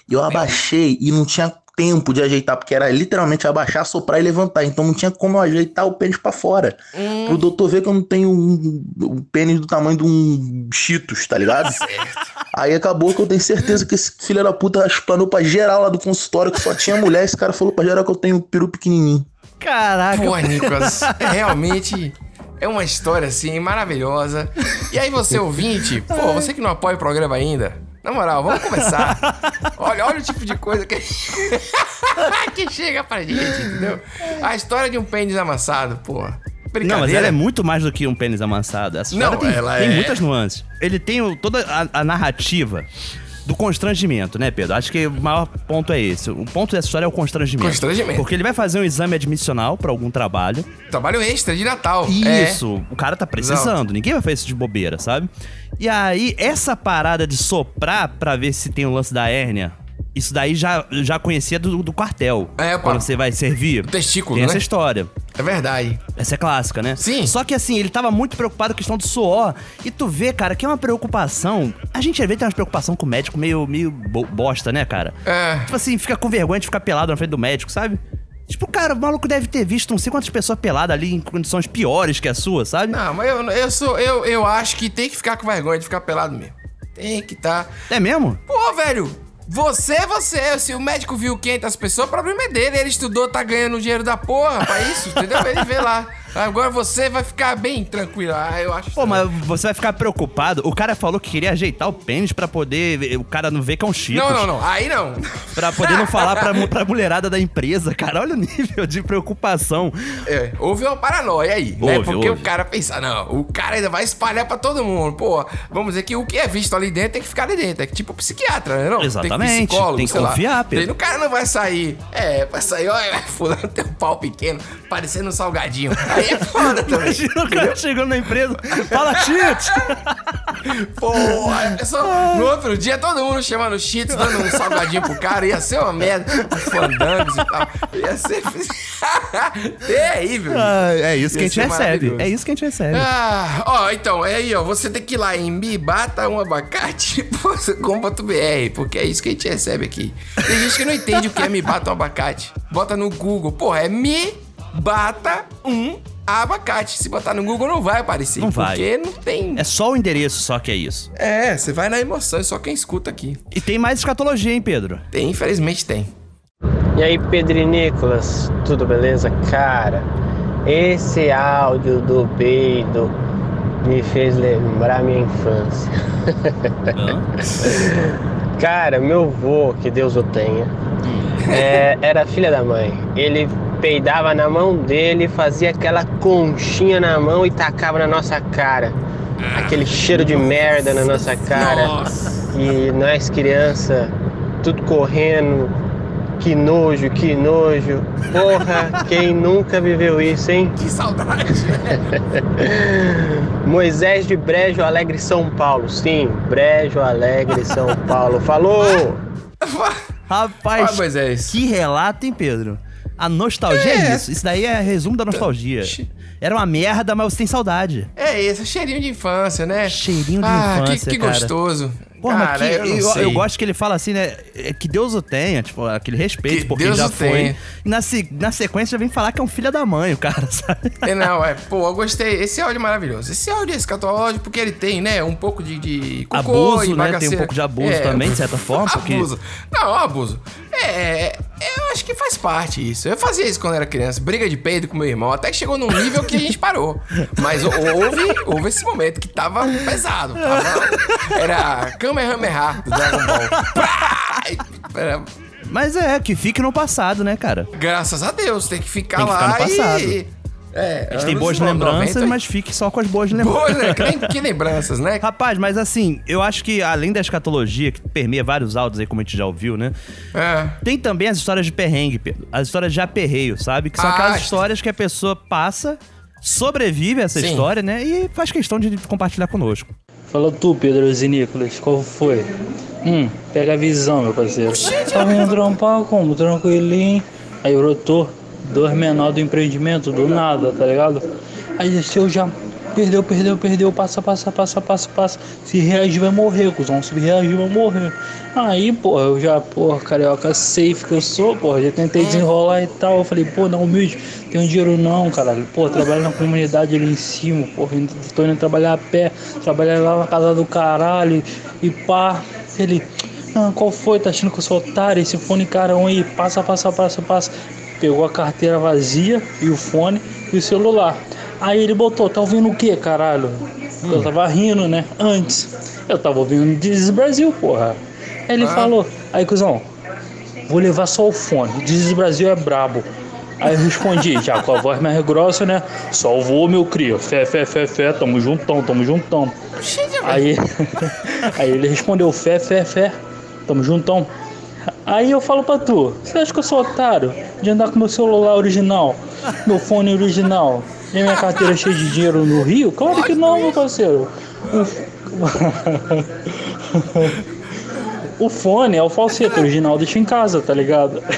E eu abaixei e não tinha tempo de ajeitar, porque era literalmente abaixar, soprar e levantar. Então não tinha como eu ajeitar o pênis pra fora. Hum. Pro doutor ver que eu não tenho um, um pênis do tamanho de um Cheetos, tá ligado? Aí acabou que eu tenho certeza que esse filho da puta explanou pra geral lá do consultório, que só tinha mulher. Esse cara falou pra geral que eu tenho um peru pequenininho. Caraca. Pô, Nicolas, é realmente é uma história assim maravilhosa. E aí você ouvinte, pô, você que não apoia o programa ainda, na moral, vamos começar. Olha, olha o tipo de coisa que que chega pra gente, entendeu? A história de um pênis amassado, pô. Não, mas ela é muito mais do que um pênis amassado. Essa Não, tem, ela tem é- muitas nuances. Ele tem toda a, a narrativa do constrangimento, né, Pedro? Acho que o maior ponto é esse. O ponto dessa história é o constrangimento. Constrangimento. Porque ele vai fazer um exame admissional pra algum trabalho. Trabalho extra de Natal. Isso, o cara tá É. Precisando. Ninguém vai fazer isso de bobeira, sabe? E aí, essa parada de soprar pra ver se tem o lance da hérnia, isso daí já, já conhecia do, do quartel. É, pá. Quando você vai servir. testículo, Tem né? essa história. É verdade. Essa é clássica, né? Sim. Só que assim, ele tava muito preocupado com a questão do suor. E tu vê, cara, que é uma preocupação. A gente às vezes tem uma preocupação com o médico meio, meio bo- bosta, né, cara? É. Tipo assim, fica com vergonha de ficar pelado na frente do médico, sabe? Tipo, cara, o maluco deve ter visto não sei quantas pessoas peladas ali em condições piores que a sua, sabe? Não, mas eu, eu sou. Eu, eu acho que tem que ficar com vergonha de ficar pelado mesmo. Tem que tá. É mesmo? Pô, velho, você é você. Se o médico viu 500 pessoas, o problema é dele. Ele estudou, tá ganhando dinheiro da porra pra isso, entendeu? Ele vê lá. Agora você vai ficar bem tranquilo. Ah, eu acho. Pô, mas você vai ficar preocupado. O cara falou que queria ajeitar o pênis pra poder o cara não ver que é um chito. Não, não, não. Aí não. Pra poder não falar pra, pra mulherada da empresa, cara. Olha o nível de preocupação. É, houve uma paranoia aí, né? Houve, Porque houve. o cara pensa, não, o cara ainda vai espalhar pra todo mundo. Pô, vamos dizer que o que é visto ali dentro tem que ficar ali dentro. É tipo psiquiatra, né? Não? Exatamente, Tem, psicólogo, tem que sei lá. confiar, Pedro. O cara não vai sair. É, vai sair, olha, fulano tem um pau pequeno, parecendo um salgadinho. Aí é foda também. Imagina o cara chegando na empresa. Fala, Cheats! Pô, a pessoa, no outro dia todo mundo chamando Cheetos, dando um salgadinho pro cara, ia ser uma merda, com fandangos e tal. Ia ser terrível. Ah, é isso que a gente recebe. É isso que a gente recebe. Ah, ó, então, é aí, ó. Você tem que ir lá em mibata um abacate.com.br, porque é isso que a gente recebe aqui. Tem gente que não entende o que é me bata um abacate. Bota no Google. Porra, é me bata um abacate. Se botar no Google não vai aparecer. Não vai. Porque não tem. É só o endereço, só que é isso. É, você vai na emoção, é só quem escuta aqui. E tem mais escatologia, hein, Pedro? Tem, infelizmente tem. E aí, Pedro e Nicolas, tudo beleza? Cara, esse áudio do peido me fez lembrar minha infância. Cara, meu vô, que Deus o tenha, é, era filha da mãe. Ele peidava na mão dele, fazia aquela conchinha na mão e tacava na nossa cara. Aquele cheiro de merda na nossa cara. E nós criança, tudo correndo. Que nojo, que nojo. Porra, quem nunca viveu isso, hein? Que saudade. Moisés de Brejo Alegre, São Paulo. Sim, Brejo Alegre, São Paulo. Falou! Rapaz, Ah, Moisés. que relato, hein, Pedro? A nostalgia é, É. isso. Isso daí é resumo da nostalgia. Era uma merda, mas você tem saudade. É isso, cheirinho de infância, né? Cheirinho de ah, infância, que, que cara. gostoso. Mas Cara, que- eu eu, eu gosto que ele fala assim, né? é Que Deus o tenha, tipo, aquele respeito, Que porque Deus já foi. tenha. E na, na sequência já vem falar que é um filho da mãe, o cara, sabe? É, não, é, pô, eu gostei. Esse áudio é maravilhoso. Esse áudio é escatológico porque ele tem, né, um pouco de. de Abuso, né? Tem um bagaceira. pouco de abuso É, também, de certa forma, porque- Abuso. Não, abuso. É, eu acho que faz parte isso. Eu fazia isso quando era criança, briga de peido com meu irmão, até que chegou num nível que a gente parou. Mas houve, houve esse momento que tava pesado. tava- era Kamehameha do Dragon Ball. Pá! Era- Mas é, que fique no passado, né, cara? graças a Dedeus, tem que ficar Tem que lá ficar no passado. e... É, A gente tem boas 90, lembranças, mas fique só com as boas lembranças. Boas, né? Que, lembranças, né? Rapaz, mas assim, eu acho que além da escatologia, que permeia vários áudios aí, como a gente já ouviu, né? É. Tem também as histórias de perrengue, Pedro. As histórias de aperreio, sabe? Que são Ah, aquelas est- histórias que a pessoa passa, sobrevive a essa Sim. história, né? E faz questão de compartilhar conosco. Fala tu, Pedro Zinícolas, qual foi? Hum, pega a visão, meu parceiro. Tava indo trampar como? Tranquilinho. Aí brotou dois menores do empreendimento, do nada, tá ligado? Aí desceu já. Perdeu, perdeu, perdeu, passa, passa, passa, passa, passa. Se reagir vai morrer, cuzão. Se reagir vai morrer. Aí, porra, eu já, porra, carioca safe que eu sou, porra, já tentei desenrolar e tal. Eu falei, pô, não, humilde, tenho dinheiro não, caralho. Pô, trabalho na comunidade ali em cima, indo- tô indo trabalhar a pé, trabalhar lá na casa do caralho e pá. Ele, ah, qual foi? Tá achando que eu sou otário? Esse fone carão aí, passa, passa, passa, passa. Pegou a carteira vazia e o fone e o celular. Aí ele botou, tá ouvindo o que, caralho? Eu tava rindo, né? Antes. Eu tava ouvindo is Brasil, porra. Aí ele Ah. falou, aí, cuzão, vou levar só o fone. Is Brasil é brabo. Aí eu respondi, já com a voz mais grossa, né? Salvou, meu cria. Fé, fé, fé, fé, tamo juntão, tamo juntão. Aí, aí ele respondeu, fé, fé, fé, tamo juntão. Aí eu falo pra tu, você acha que eu sou otário de andar com meu celular original, meu fone original e minha carteira cheia de dinheiro no Rio? Claro que não, meu parceiro. O, fone é o falsete original, deixa em casa, tá ligado?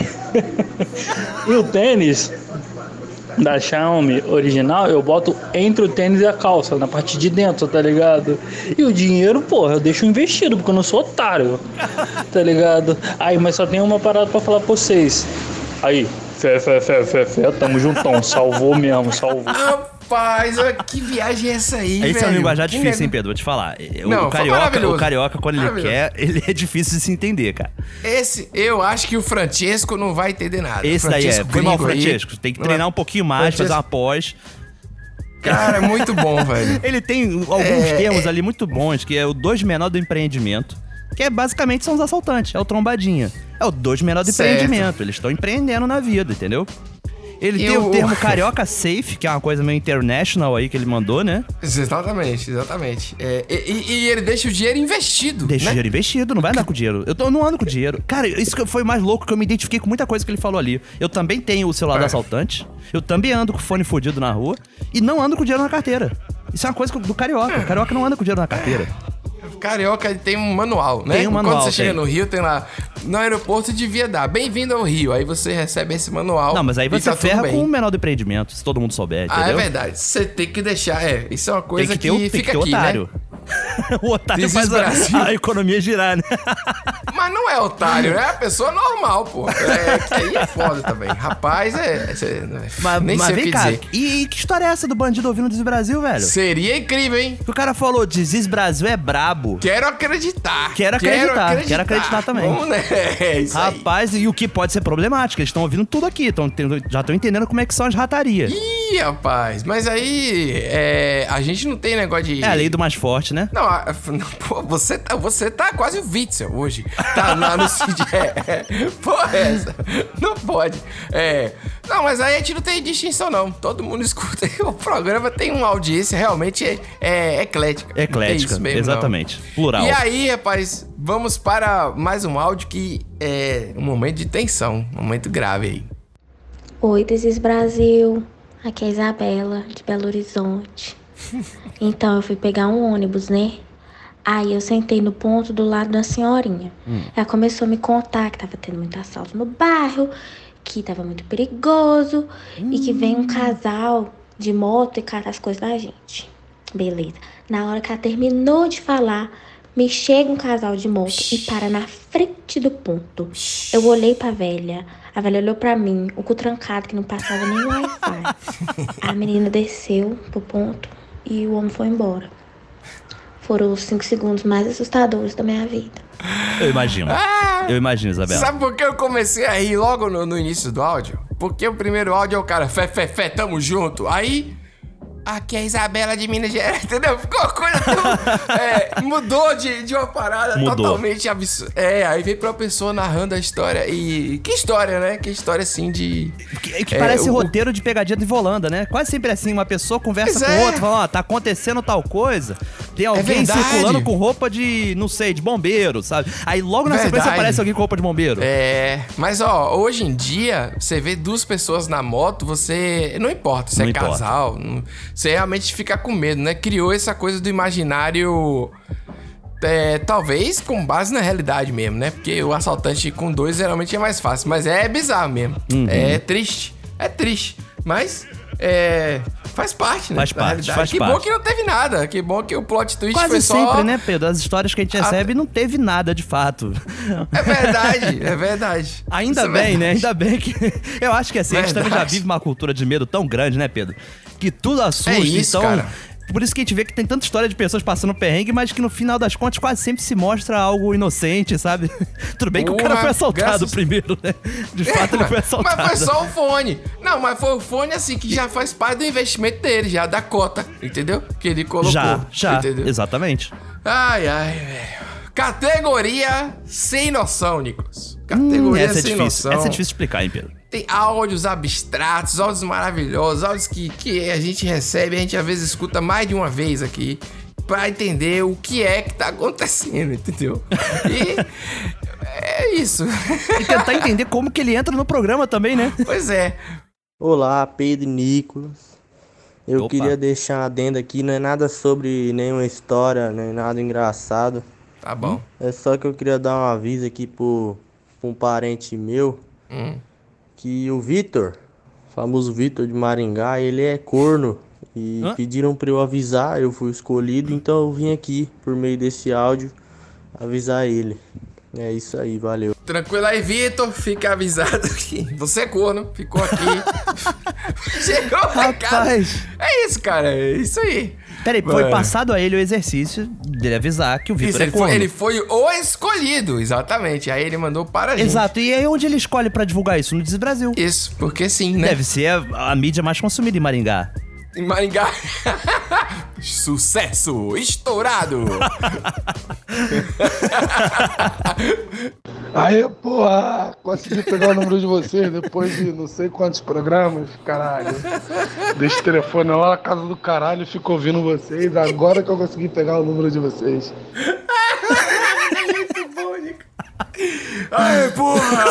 E o tênis da Xiaomi original, eu boto entre o tênis e a calça, na parte de dentro, tá ligado? E o dinheiro, porra, eu deixo investido, porque eu não sou otário, tá ligado? Aí, mas só tem uma parada pra falar pra vocês. Aí, fé, fé, fé, fé, fé, tamo juntão, salvou mesmo, salvou. Rapaz, que viagem é essa aí, Esse velho? é um linguajar difícil, hein, Pedro? Vou te falar. O, Não, o carioca, o carioca, quando ele quer, ele é difícil de se entender, cara. Esse, eu acho que o Francesco não vai entender nada. Esse daí é. Francesco Foi mal, gringo aí. Francesco. Tem que treinar um pouquinho mais, fazer uma pós. Cara, é muito bom, velho. Ele tem alguns É, termos ali muito bons, que é o dois menor do empreendimento. Que é basicamente são os assaltantes, é o trombadinha. É o dois menor do Certo. empreendimento. Eles estão empreendendo na vida, entendeu? Ele tem o termo carioca safe, que é uma coisa meio international aí que ele mandou, né? Exatamente, exatamente. É, e, e- ele deixa o dinheiro investido. Deixa né? o dinheiro investido, não vai andar com dinheiro. Eu, tô, eu não ando com dinheiro. Cara, isso foi mais louco, que eu me identifiquei com muita coisa que ele falou ali. Eu também tenho o celular do É. assaltante, eu também ando com o fone fudido na rua e não ando com dinheiro na carteira. Isso é uma coisa do carioca. O carioca não anda com dinheiro na carteira. Carioca tem um manual, né? Tem um manual, Quando você chega tem. no Rio, tem lá. No aeroporto devia dar. Bem-vindo ao Rio. Aí você recebe esse manual. Não, mas aí você tá ferra com o menor empreendimento, se todo mundo souber, Ah, é entendeu? verdade. Você tem que deixar. É, isso é uma coisa tem que ter o, tem que fica ter o aqui, otário. né? o otário This faz a, a economia girar, né? Mas não é otário, é a pessoa normal, pô. É, que aí é foda também. Rapaz, é. é- Mas, nem mas sei o vem que cá, dizer. e, e que história é essa do bandido ouvindo Diz Brasil, velho? Seria incrível, hein? O cara falou, Diz Brasil é brabo. Quero acreditar. Quero acreditar, quero acreditar, também. Vamos, né? É isso aí. Rapaz, e o que pode ser problemático? Eles estão ouvindo tudo aqui, tão, já estão entendendo como é que são as ratarias. Ih, rapaz, mas aí é, a gente não tem negócio de. É a lei do mais forte, né? Não, a- pô, você tá, você tá quase o Witzel hoje. Tá lá no Cid. É, é, porra, é essa? Não pode. É. Não, mas aí a gente não tem distinção, não. Todo mundo escuta. O programa tem uma audiência realmente é, é eclética. Não tem Eclética, isso mesmo, não. exatamente. Plural. E aí, rapaz, vamos para mais um áudio que é um momento de tensão, um momento grave aí. Oi, Desis Brasil. Aqui é a Isabela, de Belo Horizonte. Então, eu fui pegar um ônibus, né? Aí eu sentei no ponto do lado da senhorinha. Ela começou a me contar que tava tendo muito assalto no bairro, que tava muito perigoso e que vem um casal de moto e catar as coisas da gente. Beleza. Na hora que ela terminou de falar, Me chega um casal de moto e para na frente do ponto. Eu olhei pra velha. A velha olhou pra mim, o cu trancado que não passava nem Wi-Fi. A menina desceu pro ponto e o homem foi embora. Foram os cinco segundos mais assustadores da minha vida. Eu imagino. Eu imagino, Isabela. Sabe por que eu comecei a rir logo no, no início do áudio? Porque o primeiro áudio é o cara, fé, fé, fé, tamo junto. Aí, aqui é a Isabela de Minas Gerais, entendeu? Ficou coisa tão, é, mudou de, de uma parada Mudou. totalmente absurda. É, aí veio pra uma pessoa narrando a história e... Que história, né? Que história, assim, de... Que, que é, parece o- roteiro de pegadinha de volanda, né? Quase sempre assim, uma pessoa conversa Pois com é. outra, fala, ó, tá acontecendo tal coisa. Tem alguém verdade. circulando com roupa de, não sei, de bombeiro, sabe? Aí logo na sequência Verdade. aparece alguém com roupa de bombeiro. É, mas ó, hoje em dia, você vê duas pessoas na moto, você. Não importa se Não é importa. casal, não- você realmente fica com medo, né? Criou essa coisa do imaginário. é, talvez com base na realidade mesmo, né? Porque o assaltante com dois geralmente é mais fácil. Mas é bizarro mesmo. Uhum. É triste. É triste. Mas. É. Faz parte, né? Faz parte, faz que bom parte. que não teve nada. Que bom que o plot twist Quase foi só. sempre, né, Pedro? As histórias que a gente recebe não teve nada de fato. É verdade, é verdade. Ainda Isso é bem, né? verdade. Ainda bem que. Eu acho que assim, a gente também já Verdade. vive uma cultura de medo tão grande, né, Pedro? Que tudo assusta. É isso, então. cara. Por isso que a gente vê que tem tanta história de pessoas passando perrengue, mas que no final das contas quase sempre se mostra algo inocente, sabe? Tudo bem que o cara foi assaltado graças- primeiro, né? De É, fato, ele foi assaltado. Mas foi só o fone. Não, mas foi o fone assim que já faz parte do investimento dele, já da cota, entendeu? Que ele colocou. Já, já. Entendeu? Exatamente. Ai, ai, velho. Categoria sem noção, Nicolas. Hum, Categoria é sem difícil. noção. Essa é difícil de explicar, hein, Pedro? Tem áudios abstratos, áudios maravilhosos, áudios que, que a gente recebe, a gente às vezes escuta mais de uma vez aqui pra entender o que é que tá acontecendo, entendeu? E é isso. E tentar entender como que ele entra no programa também, né? Pois é. Olá, Pedro e Nicolas. Eu Opa. queria deixar uma adenda aqui, não é nada sobre nenhuma história, nem nada engraçado. Tá bom. É só que eu queria dar um aviso aqui pro, pra um parente meu, Hum. Que o Vitor, famoso Vitor de Maringá, ele é corno. E Hã? pediram pra eu avisar, eu fui escolhido, então eu vim aqui, por meio desse áudio, avisar ele. É isso aí, valeu. Tranquilo aí, Vitor. Fica avisado que você é corno. Ficou aqui. Chegou o recado. Rapaz. É isso, cara. É isso aí. Peraí, foi Mano. passado a ele o exercício dele avisar que o Vitor é ele foi, ele foi o escolhido, exatamente. Aí ele mandou para a gente. Exato, e aí onde ele escolhe pra divulgar isso? No Diz Brasil. Isso, porque sim, né? Deve ser a, a mídia mais consumida em Maringá. Em Maringá. Sucesso! Estourado! Aí, porra, consegui pegar o número de vocês depois de não sei quantos programas, caralho. Deixa o telefone lá na casa do caralho fico ouvindo vocês. Agora que eu consegui pegar o número de vocês. Ai, porra!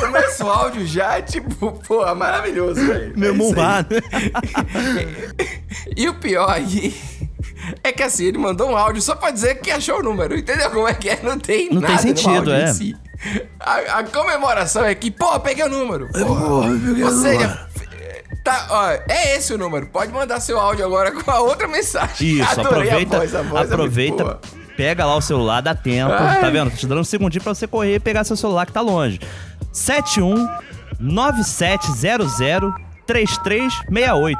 Começa o áudio já, tipo, porra, maravilhoso, velho. Meu É aí. murrado. E o pior aí é que assim, ele mandou um áudio só pra dizer que achou o número. Entendeu como é que é? Não tem Não tem nada no sentido, é. em si. A, a comemoração é que, pô, peguei o número. Porra, peguei Ou seja, tá, ó, é esse o número. Pode mandar seu áudio agora com a outra mensagem. Isso, Adorei aproveita, a voz, a voz é aproveita, boa. Pega lá o celular, dá tempo, Ai. tá vendo? Tô te dando um segundinho pra você correr e pegar seu celular que tá longe. 71 9700 3368.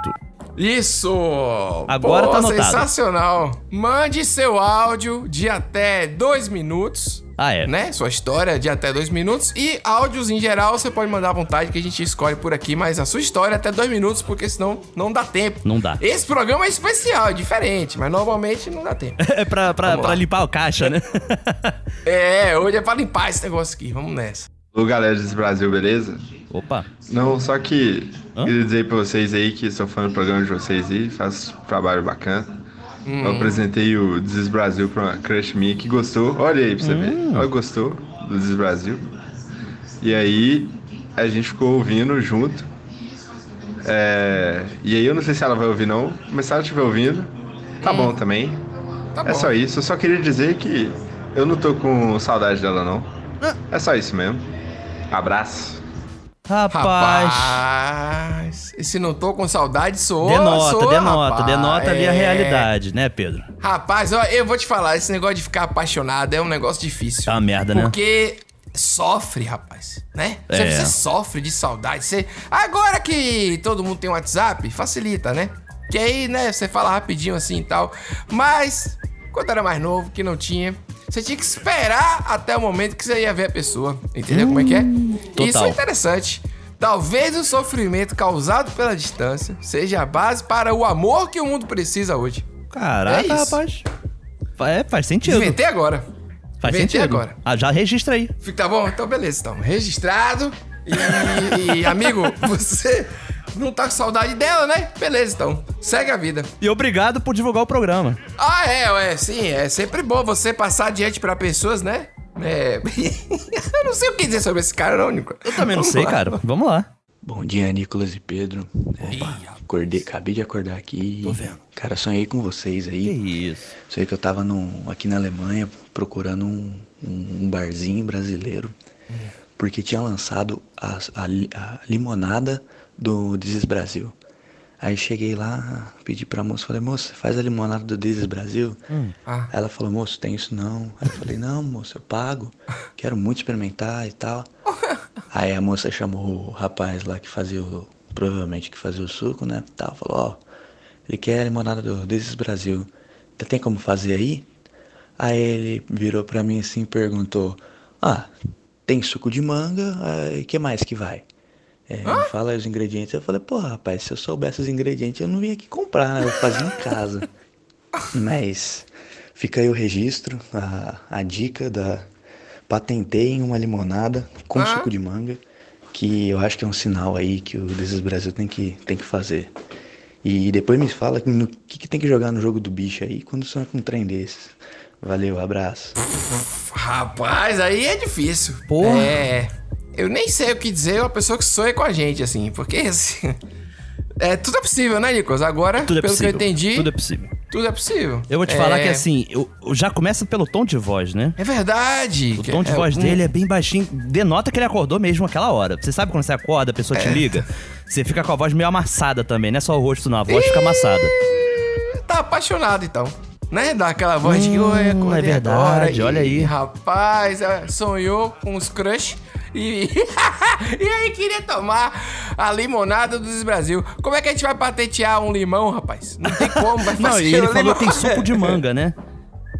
Isso! Agora Pô, tá anotado. Sensacional! Mande seu áudio de até dois minutos. Ah, é? Né? Sua história de até dois minutos. E áudios em geral você pode mandar à vontade que a gente escolhe por aqui, mas a sua história é até dois minutos, porque senão não dá tempo. Não dá. Esse programa é especial, é diferente, mas normalmente não dá tempo. É pra, pra, pra limpar o caixa, né? É, hoje é pra limpar esse negócio aqui. Vamos nessa. Ô galera desse Brasil, beleza? Opa. Não, só que Hã? queria dizer pra vocês aí que sou fã do programa de vocês aí, faço trabalho bacana. Hum. Eu apresentei o Desis Brasil pra uma crush minha que gostou. Olha aí pra você Hum. ver. Ela gostou do Desis Brasil. E aí a gente ficou ouvindo junto. É, E aí eu não sei se ela vai ouvir não, mas se ela estiver ouvindo, tá bom também. Tá é bom. só isso. Eu só queria dizer que eu não tô com saudade dela não. É só isso mesmo. Abraço. Rapaz. Rapaz. E se não tô com saudade, sou. denota, sou, denota, rapaz. denota ali a É. realidade, né, Pedro? Rapaz, ó, eu vou te falar, esse negócio de ficar apaixonado é um negócio difícil. É uma merda, né? Porque sofre, rapaz, né? Você, É. você sofre de saudade. Você... Agora que todo mundo tem WhatsApp, facilita, né? Que aí, né, você fala rapidinho assim e tal. Mas, quando era mais novo, que não tinha, você tinha que esperar até o momento que você ia ver a pessoa. Entendeu como é que é? total. Isso é interessante. Talvez o sofrimento causado pela distância seja a base para o amor que o mundo precisa hoje. Caraca, É rapaz. É, faz sentido. Inventei agora. Faz Inventei sentido. agora. Ah, já registra aí. Fica bom? Então, beleza. Então, registrado. E, e, amigo, você não tá com saudade dela, né? Beleza, então. Segue a vida. E obrigado por divulgar o programa. Ah, é, é, sim. É sempre bom você passar adiante pra pessoas, né? É. Eu não sei o que dizer sobre esse cara, não, Nico. Eu também não sei, cara. Vamos lá. Bom dia, Nicolas e Pedro. É, acordei, acabei de acordar aqui. Tô vendo. Cara, sonhei com vocês aí. Que isso. Sonhei que eu tava num, aqui na Alemanha procurando um, um- um barzinho brasileiro. Porque tinha lançado a, a a limonada do Desis Brasil. Aí cheguei lá, pedi pra moça, falei, moça, faz a limonada do Desis Brasil? Ah. Aí ela falou, moço, tem isso não. Aí eu falei, não, moço, eu pago. Quero muito experimentar e tal. Aí a moça chamou o rapaz lá que fazia o. Provavelmente que fazia o suco, né? Tal, falou, ó, ele quer a limonada do Desis Brasil. Tem como fazer aí? Aí ele virou pra mim assim e perguntou, ah, tem suco de manga, e que mais que vai? É, me fala aí os ingredientes. Eu falei, pô, rapaz, se eu soubesse os ingredientes, eu não vinha aqui comprar, né? Eu fazia em casa. Mas fica aí o registro, a, a dica da patentei em uma limonada com Ah. suco de manga, que eu acho que é um sinal aí que o Desis Brasil tem que, tem que fazer. E depois me fala que no que, que tem que jogar no jogo do bicho aí quando sonha com um trem desses. Valeu, abraço. Rapaz, aí é difícil. Porra. É. Eu nem sei o que dizer uma pessoa que sonha com a gente, assim, porque assim. É, tudo é possível, né, Nicolas? Agora, Tudo é pelo possível. que eu entendi. Tudo é possível. Tudo é possível. Eu vou te É, falar que assim, eu, eu já começa pelo tom de voz, né? É verdade. O tom de É, voz um- dele é bem baixinho. Denota que ele acordou mesmo aquela hora. Você sabe quando você acorda, a pessoa te É. liga? Você fica com a voz meio amassada também, não é só o rosto, não. A voz fica amassada. Tá apaixonado, então. Né? Dá aquela voz de oi, acordei é verdade, agora", e, olha aí. Rapaz, é, sonhou com os crush e. e aí queria tomar a limonada do Brasil. Como é que a gente vai patentear um limão, rapaz? Não tem como, vai Não, e ele falou limão. que tem suco de manga, né?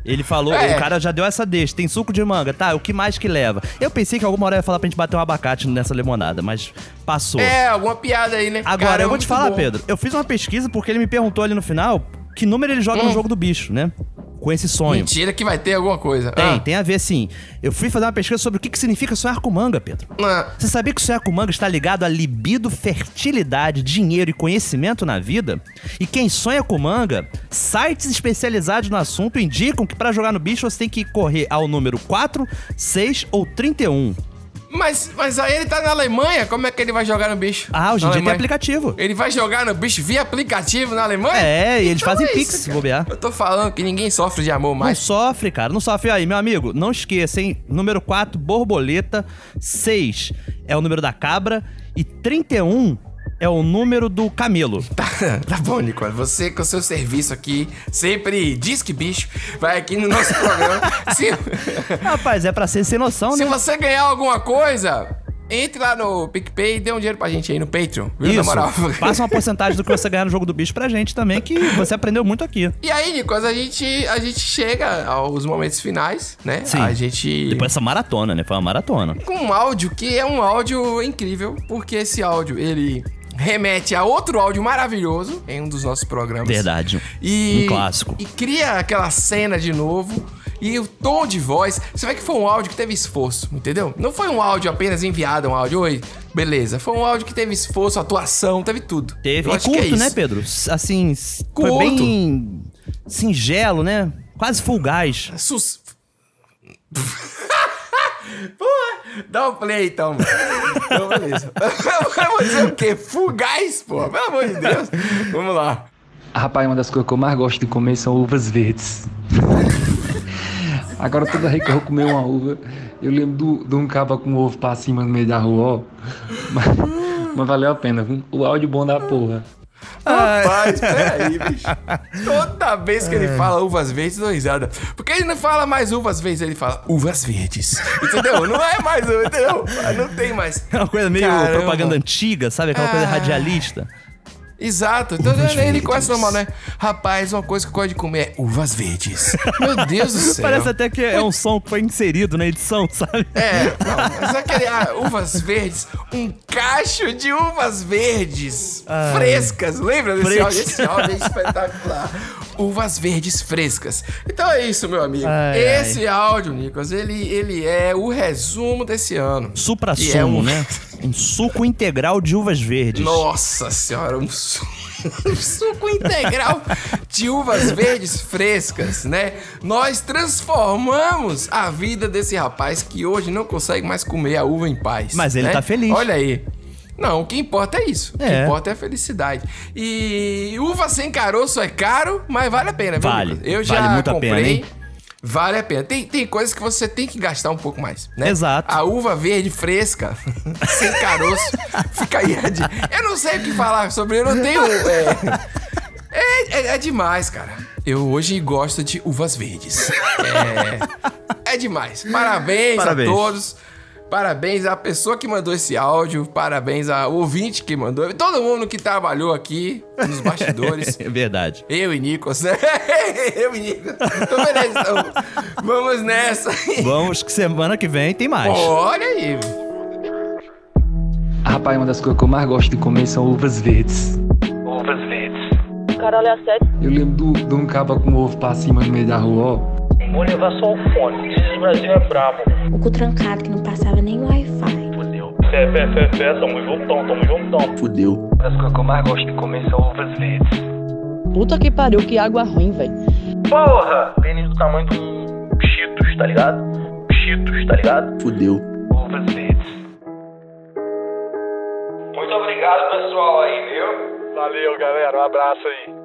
Ele falou, É. o cara já deu essa deixa, tem suco de manga, tá? O que mais que leva? Eu pensei que alguma hora ia falar pra gente bater um abacate nessa limonada, mas passou. É, alguma piada aí, né? Agora, Cara, eu vou te falar, bom. Pedro, eu fiz uma pesquisa porque ele me perguntou ali no final que número ele joga no Hum. jogo do bicho, né? Com esse sonho. Mentira que vai ter alguma coisa. Tem, Ah. tem a ver sim. Eu fui fazer uma pesquisa sobre o que, que significa sonhar com manga, Pedro. Ah. Você sabia que sonhar com manga está ligado a libido, fertilidade, dinheiro e conhecimento na vida? E quem sonha com manga, sites especializados no assunto indicam que para jogar no bicho você tem que correr ao número 4, 6 ou 31. Mas, mas aí ele tá na Alemanha, como é que ele vai jogar no bicho? Ah, hoje em dia tem aplicativo. Ele vai jogar no bicho via aplicativo na Alemanha? É, e eles fazem é pix, isso, bobear. Eu tô falando que ninguém sofre de amor mais. Não sofre, cara. Não sofre. Aí, meu amigo, não esqueça, hein? Número 4, borboleta. 6 é o número da cabra. E 31 é o número do camelo. Tá bom, Nicole. Você com o seu serviço aqui, sempre diz que bicho, vai aqui no nosso programa. Se, Rapaz, é pra ser sem noção, se né? você ganhar alguma coisa, entre lá no PicPay e dê um dinheiro pra gente aí no Patreon. Viu? Na Isso. moral. Passa uma porcentagem do que você ganhar no jogo do bicho pra gente também, que você aprendeu muito aqui. E aí, Nicolas, a gente, a gente chega aos momentos finais, né? Sim. A gente. Depois dessa maratona, né? Foi uma maratona. com um áudio que é um áudio incrível, porque esse áudio ele remete a outro áudio maravilhoso em um dos nossos programas. Verdade. E, Um clássico. E cria aquela cena de novo. E o tom de voz, você vê que foi um áudio que teve esforço, entendeu? Não foi um áudio apenas enviado, um áudio, oi, beleza. Foi um áudio que teve esforço, atuação, teve tudo. Teve. Eu E é curto, né, isso. Pedro? Assim, s- foi Curto. bem singelo, né? Quase gás. Sus... Pô, dá um play então. Então, beleza. Eu dizer o quê? Fugaz, pô. Pelo amor de Deus. Vamos lá. Rapaz, uma das coisas que eu mais gosto de comer são uvas verdes. Agora toda vez que eu vou comer uma uva, eu lembro de um cabo com ovo pra cima no meio da rua, ó. Mas, Mas valeu a pena? O áudio bom da porra. Rapaz, peraí, bicho. Toda vez que ele fala uvas verdes, eu dou risada. Porque ele não fala mais uvas verdes, ele fala uvas verdes. Entendeu? Não é mais, entendeu? Não tem mais. É uma coisa meio Caramba. propaganda antiga, sabe? Aquela coisa Ah. radialista. Exato. Então Uvas ele verdes. começa normal, né? Rapaz, uma coisa que eu gosto de comer é uvas verdes. Meu Deus do céu. Parece até que é um som que foi inserido na edição, sabe? É, não, mas aquele ah, uvas verdes, um cacho de uvas verdes Ai. frescas. Lembra desse áudio? Esse áudio é espetacular. Uvas verdes frescas. Então é isso, meu amigo. Ai, Esse áudio, Nicolas, ele, ele é o resumo desse ano. Supra-sumo, Que é um- né? Um suco integral de uvas verdes. Nossa senhora, um, su- um suco integral de uvas verdes frescas, né? Nós transformamos a vida desse rapaz que hoje não consegue mais comer a uva em paz. Mas ele né? tá feliz. Olha aí. Não, o que importa é isso. O que É. importa é a felicidade. E uva sem caroço é caro, mas vale a pena, viu? Vale. Nicolas? Eu já Vale muito a comprei. pena, hein? Vale a pena. Tem, tem coisas que você tem que gastar um pouco mais, né? Exato. A uva verde fresca, sem caroço, fica aí. a Eu não sei o que falar sobre, eu não tenho. É, é, é- é demais, cara. Eu hoje gosto de uvas verdes. É, é demais. Parabéns, Parabéns. a todos. Parabéns à pessoa que mandou esse áudio. Parabéns ao ouvinte que mandou. Todo mundo que trabalhou aqui nos bastidores. É verdade. Eu e Nicolas, né? Eu e Nicolas. Então, beleza. Então, vamos nessa. Vamos que semana que vem tem mais. Olha aí. Rapaz, uma das coisas que eu mais gosto de comer são uvas verdes. Uvas verdes. Caralho, é sério? Eu lembro do- de um caba com ovo pra cima no meio da rua, ó. Vou levar só o fone. Esse Brasil é brabo. O cu trancado que não passava nem Wi-Fi. Fudeu. Fé, fé, fé, fé. Tamo juntão, tamo juntão. Fudeu. As coisas que eu mais gosto de comer são ovas verdes. Puta que pariu, que água ruim, velho. Porra! Pênis do tamanho de um Cheetos, tá ligado? Cheetos, tá ligado? Fudeu. Ovas verdes. Muito obrigado, pessoal, aí, viu? Valeu, galera. Um abraço aí.